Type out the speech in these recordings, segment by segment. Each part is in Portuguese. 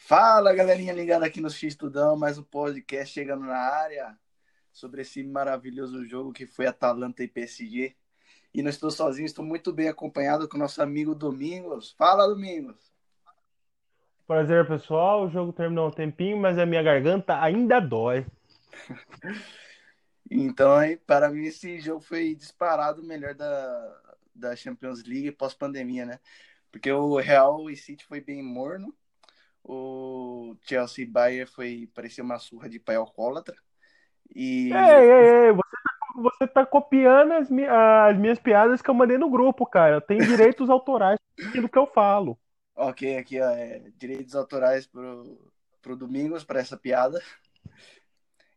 Fala, galerinha ligada aqui no X Tudão, mais um podcast chegando na área sobre esse maravilhoso jogo que foi Atalanta e PSG. E não estou sozinho, estou muito bem acompanhado com o nosso amigo Domingos. Fala, Domingos! Prazer, pessoal. O jogo terminou um tempinho, mas a minha garganta ainda dói. então, aí, para mim, esse jogo foi disparado o melhor da, da Champions League pós-pandemia, né? Porque o Real e City foi bem morno Chelsea Bayern foi parecia uma surra de pai alcoólatra. E... Ei, ei, ei, você tá, você tá copiando as, mi as minhas piadas que eu mandei no grupo, cara. Tem direitos autorais do que eu falo. Ok, aqui ó, é, direitos autorais pro, pro Domingos, para essa piada.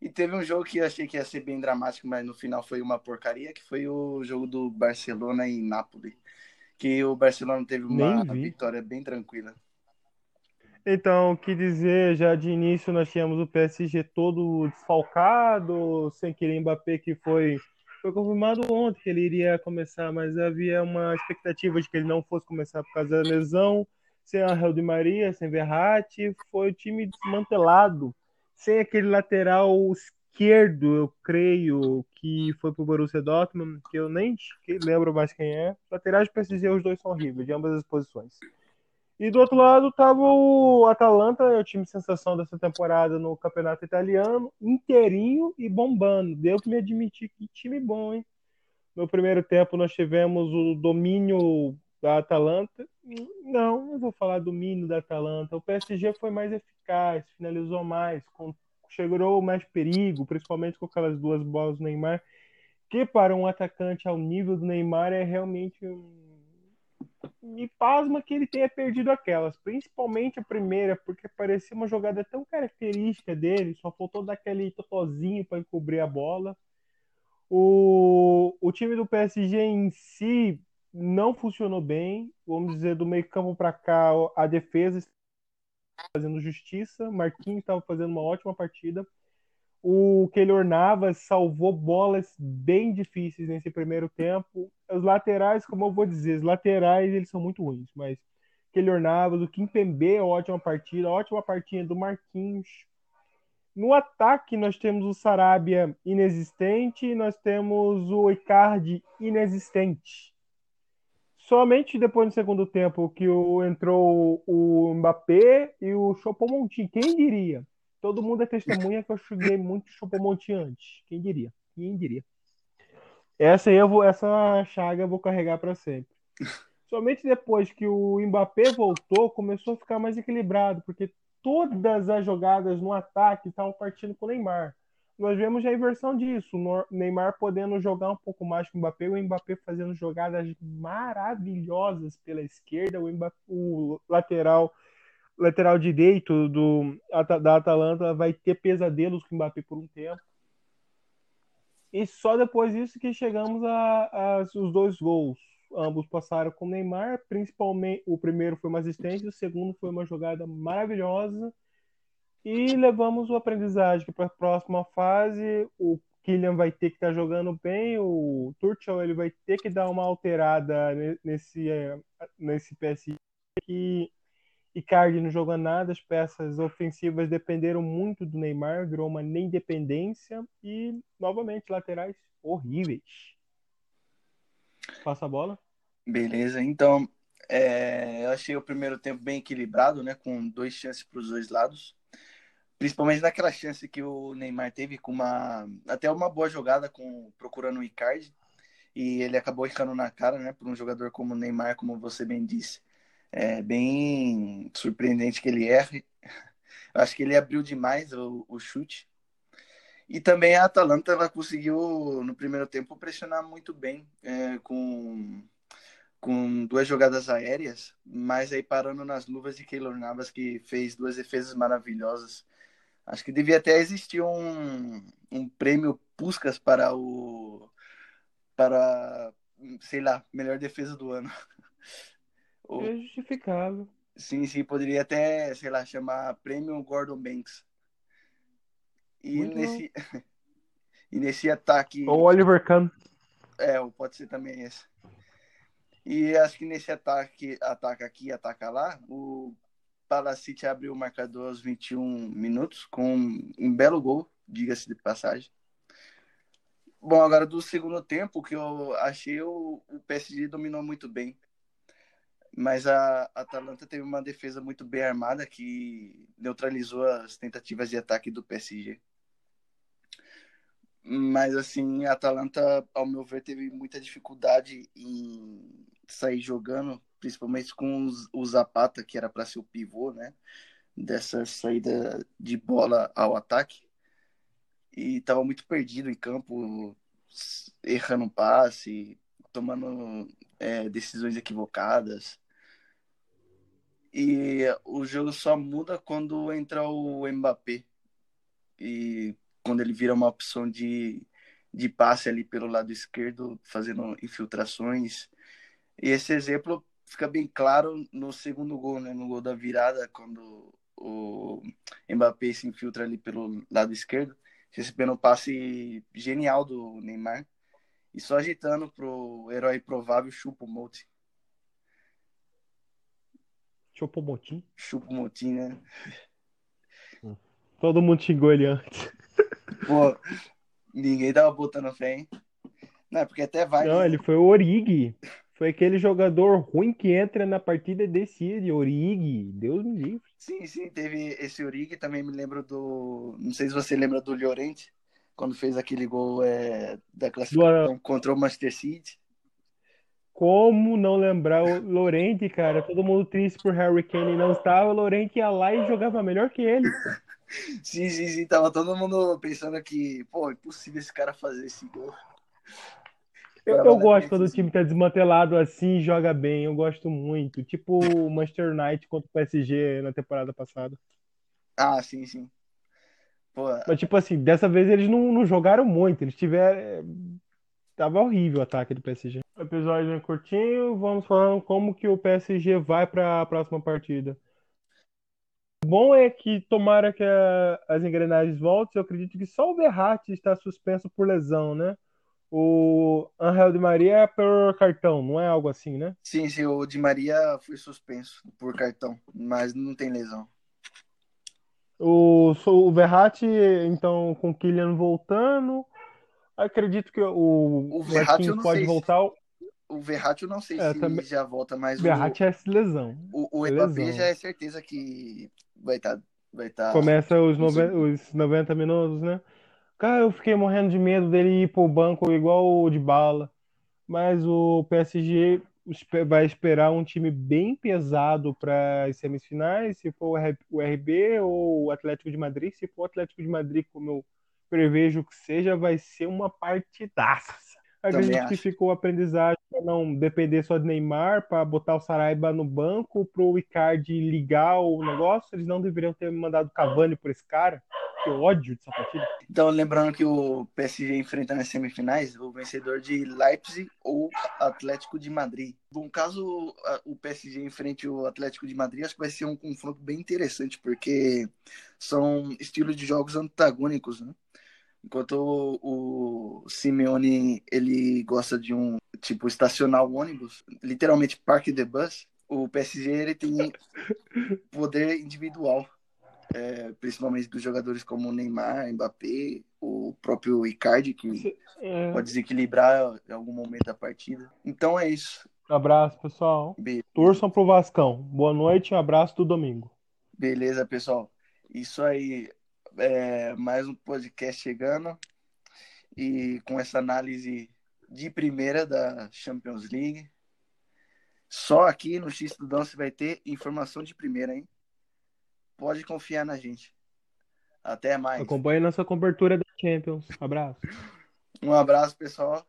E teve um jogo que eu achei que ia ser bem dramático, mas no final foi uma porcaria, que foi o jogo do Barcelona e Nápoles. Que o Barcelona teve uma vitória bem tranquila. Então, o que dizer, já de início nós tínhamos o PSG todo desfalcado, sem querer Mbappé que foi foi confirmado ontem que ele iria começar, mas havia uma expectativa de que ele não fosse começar por causa da lesão, sem Angel de Maria, sem Verratti, foi o time desmantelado, sem aquele lateral esquerdo, eu creio, que foi pro Borussia Dortmund, que eu nem lembro mais quem é. Laterais PSG, os dois são horríveis, de ambas as posições. E do outro lado tava o Atalanta, o time sensação dessa temporada no campeonato italiano, inteirinho e bombando. Deu que me admitir que time bom, hein? No primeiro tempo nós tivemos o domínio da Atalanta. Não, não vou falar domínio da Atalanta. O PSG foi mais eficaz, finalizou mais, chegou mais perigo, principalmente com aquelas duas bolas do Neymar, que para um atacante ao nível do Neymar é realmente um me pasma que ele tenha perdido aquelas, principalmente a primeira, porque parecia uma jogada tão característica dele, só faltou dar aquele totozinho para encobrir a bola. O, o time do PSG em si não funcionou bem, vamos dizer, do meio campo para cá, a defesa fazendo justiça, Marquinhos estava fazendo uma ótima partida, o Keylor Navas salvou bolas bem difíceis nesse primeiro tempo. Os laterais, como eu vou dizer, os laterais eles são muito ruins, mas Keylor Navas, o Kimpembe, ótima partida, ótima partida do Marquinhos. No ataque nós temos o Sarabia inexistente, nós temos o Icardi inexistente. Somente depois do segundo tempo que entrou o Mbappé e o Choupo-Moting, quem diria? Todo mundo é testemunha que eu joguei muito Chopomonte antes. Quem diria? Quem diria? Essa aí eu vou, essa chaga eu vou carregar para sempre. Somente depois que o Mbappé voltou, começou a ficar mais equilibrado, porque todas as jogadas no ataque estavam partindo com o Neymar. Nós vemos a inversão disso, o Neymar podendo jogar um pouco mais com o Mbappé, o Mbappé fazendo jogadas maravilhosas pela esquerda, o, Mbappé, o lateral lateral direito do, da Atalanta vai ter pesadelos com o Mbappé por um tempo. E só depois disso que chegamos a, a, os dois gols. Ambos passaram com o Neymar, principalmente o primeiro foi uma assistência, o segundo foi uma jogada maravilhosa. E levamos o aprendizagem para a próxima fase. O Kylian vai ter que estar tá jogando bem, o Tuchel ele vai ter que dar uma alterada nesse, nesse PSG que Icardi não jogou nada, as peças ofensivas dependeram muito do Neymar, virou uma nem dependência e, novamente, laterais horríveis. Passa a bola. Beleza, então é, eu achei o primeiro tempo bem equilibrado, né, com dois chances para os dois lados. Principalmente naquela chance que o Neymar teve com uma até uma boa jogada com procurando o Icardi e ele acabou ficando na cara, né, por um jogador como o Neymar, como você bem disse é bem surpreendente que ele erre. Acho que ele abriu demais o, o chute. E também a Atalanta ela conseguiu, no primeiro tempo, pressionar muito bem é, com, com duas jogadas aéreas, mas aí parando nas luvas de Keylor Navas, que fez duas defesas maravilhosas. Acho que devia até existir um, um prêmio Puskas para o. para, sei lá, melhor defesa do ano. É justificável. Sim, sim, poderia até, sei lá, chamar Prêmio Gordon Banks. E Muito nesse e nesse ataque Ou Oliver Kahn. É, pode ser também esse. E acho que nesse ataque, ataca aqui, ataca lá, o Palacite abriu o marcador aos 21 minutos com um belo gol, diga-se de passagem. Bom, agora do segundo tempo, que eu achei o, o PSG dominou muito bem. Mas a, Atalanta teve uma defesa muito bem armada que neutralizou as tentativas de ataque do PSG. Mas assim, a Atalanta, ao meu ver, teve muita dificuldade em sair jogando, principalmente com o Zapata, que era para ser o pivô, né? Dessa saída de bola ao ataque. E estava muito perdido em campo, errando passe, tomando é, decisões equivocadas. E o jogo só muda quando entra o Mbappé. E quando ele vira uma opção de, de passe ali pelo lado esquerdo, fazendo infiltrações. E esse exemplo fica bem claro no segundo gol, né? No gol da virada, quando o Mbappé se infiltra ali pelo lado esquerdo, recebendo um passe genial do Neymar e só agitando pro herói provável Chupo Moting. Chupo Motim? Chupo Motim, né? Todo mundo xingou ele antes. Pô, ninguém tava botando fé, hein? Não, porque até vai. Não, né? ele foi o Origi. Foi aquele jogador ruim que entra na partida e decide. Origi, Deus me livre. Sim, sim, teve esse Origi, também me lembro do. Não sei se você lembra do Llorente, quando fez aquele gol é, da classificação contra o Manchester City. Como não lembrar o Lorente, cara? Todo mundo triste por Harry Kane não estava. O Lorente ia lá e jogava melhor que ele. Sim, sim, sim. Tava todo mundo pensando que, pô, é impossível esse cara fazer esse gol. Eu, eu gosto quando o time tá desmantelado assim e joga bem. Eu gosto muito. Tipo o Manchester United contra o PSG na temporada passada. Ah, sim, sim. Pô, Mas, tipo assim, dessa vez eles não, não jogaram muito. Eles tiveram. Tava horrível o ataque do PSG. O episódio é curtinho. Vamos falando como que o PSG vai para a próxima partida. O bom é que tomara que a- as engrenagens voltem. Eu acredito que só o Verratti está suspenso por lesão, né? O Angel de Maria é por cartão, não é algo assim, né? sim, sim, o Di Maria foi suspenso por cartão, mas não tem lesão. O, o Verratti, então, com o Kylian voltando, acredito que o, O Verratti pode sei se- voltar. O O Verratti eu não sei É, se também- já volta, mas o, Verratti é lesão. o, o. Mbappé já é certeza que vai estar. vai tá, Começa os, noven- os 90 minutos, né? Cara, eu fiquei morrendo de medo dele ir pro banco igual o de bala. Mas o PSG vai esperar um time bem pesado para as semifinais, se for o o RB ou o Atlético de Madrid. Se for o Atlético de Madrid, como eu prevejo que seja, vai ser uma partidaça. Acredito que ficou aprendizagem para não depender só de Neymar, para botar o Saraiva no banco, para o Icardi ligar o negócio. Eles não deveriam ter mandado Cavani por esse cara. Que ódio dessa partida. Então, lembrando que o PSG enfrenta nas semifinais o vencedor de Leipzig ou Atlético de Madrid. Bom, caso o PSG enfrente o Atlético de Madrid, acho que vai ser um confronto bem interessante, porque são estilos de jogos antagônicos, né? Enquanto o, o Simeone ele gosta de um tipo estacionar o ônibus, literalmente parque de bus, o PSG ele tem poder individual, é, principalmente dos jogadores como Neymar, Mbappé, o próprio Icardi que É, pode desequilibrar em algum momento da partida. Então é isso. abraço, pessoal. Be- Torçam pro Vascão. Boa noite abraço do domingo. beleza, pessoal. Isso aí. É, mais um podcast chegando e com essa análise de primeira da Champions League. Só aqui no X Tudão você vai ter informação de primeira, hein? Pode confiar na gente. Até mais. Acompanhe nossa cobertura da Champions. Abraço. Um abraço, pessoal.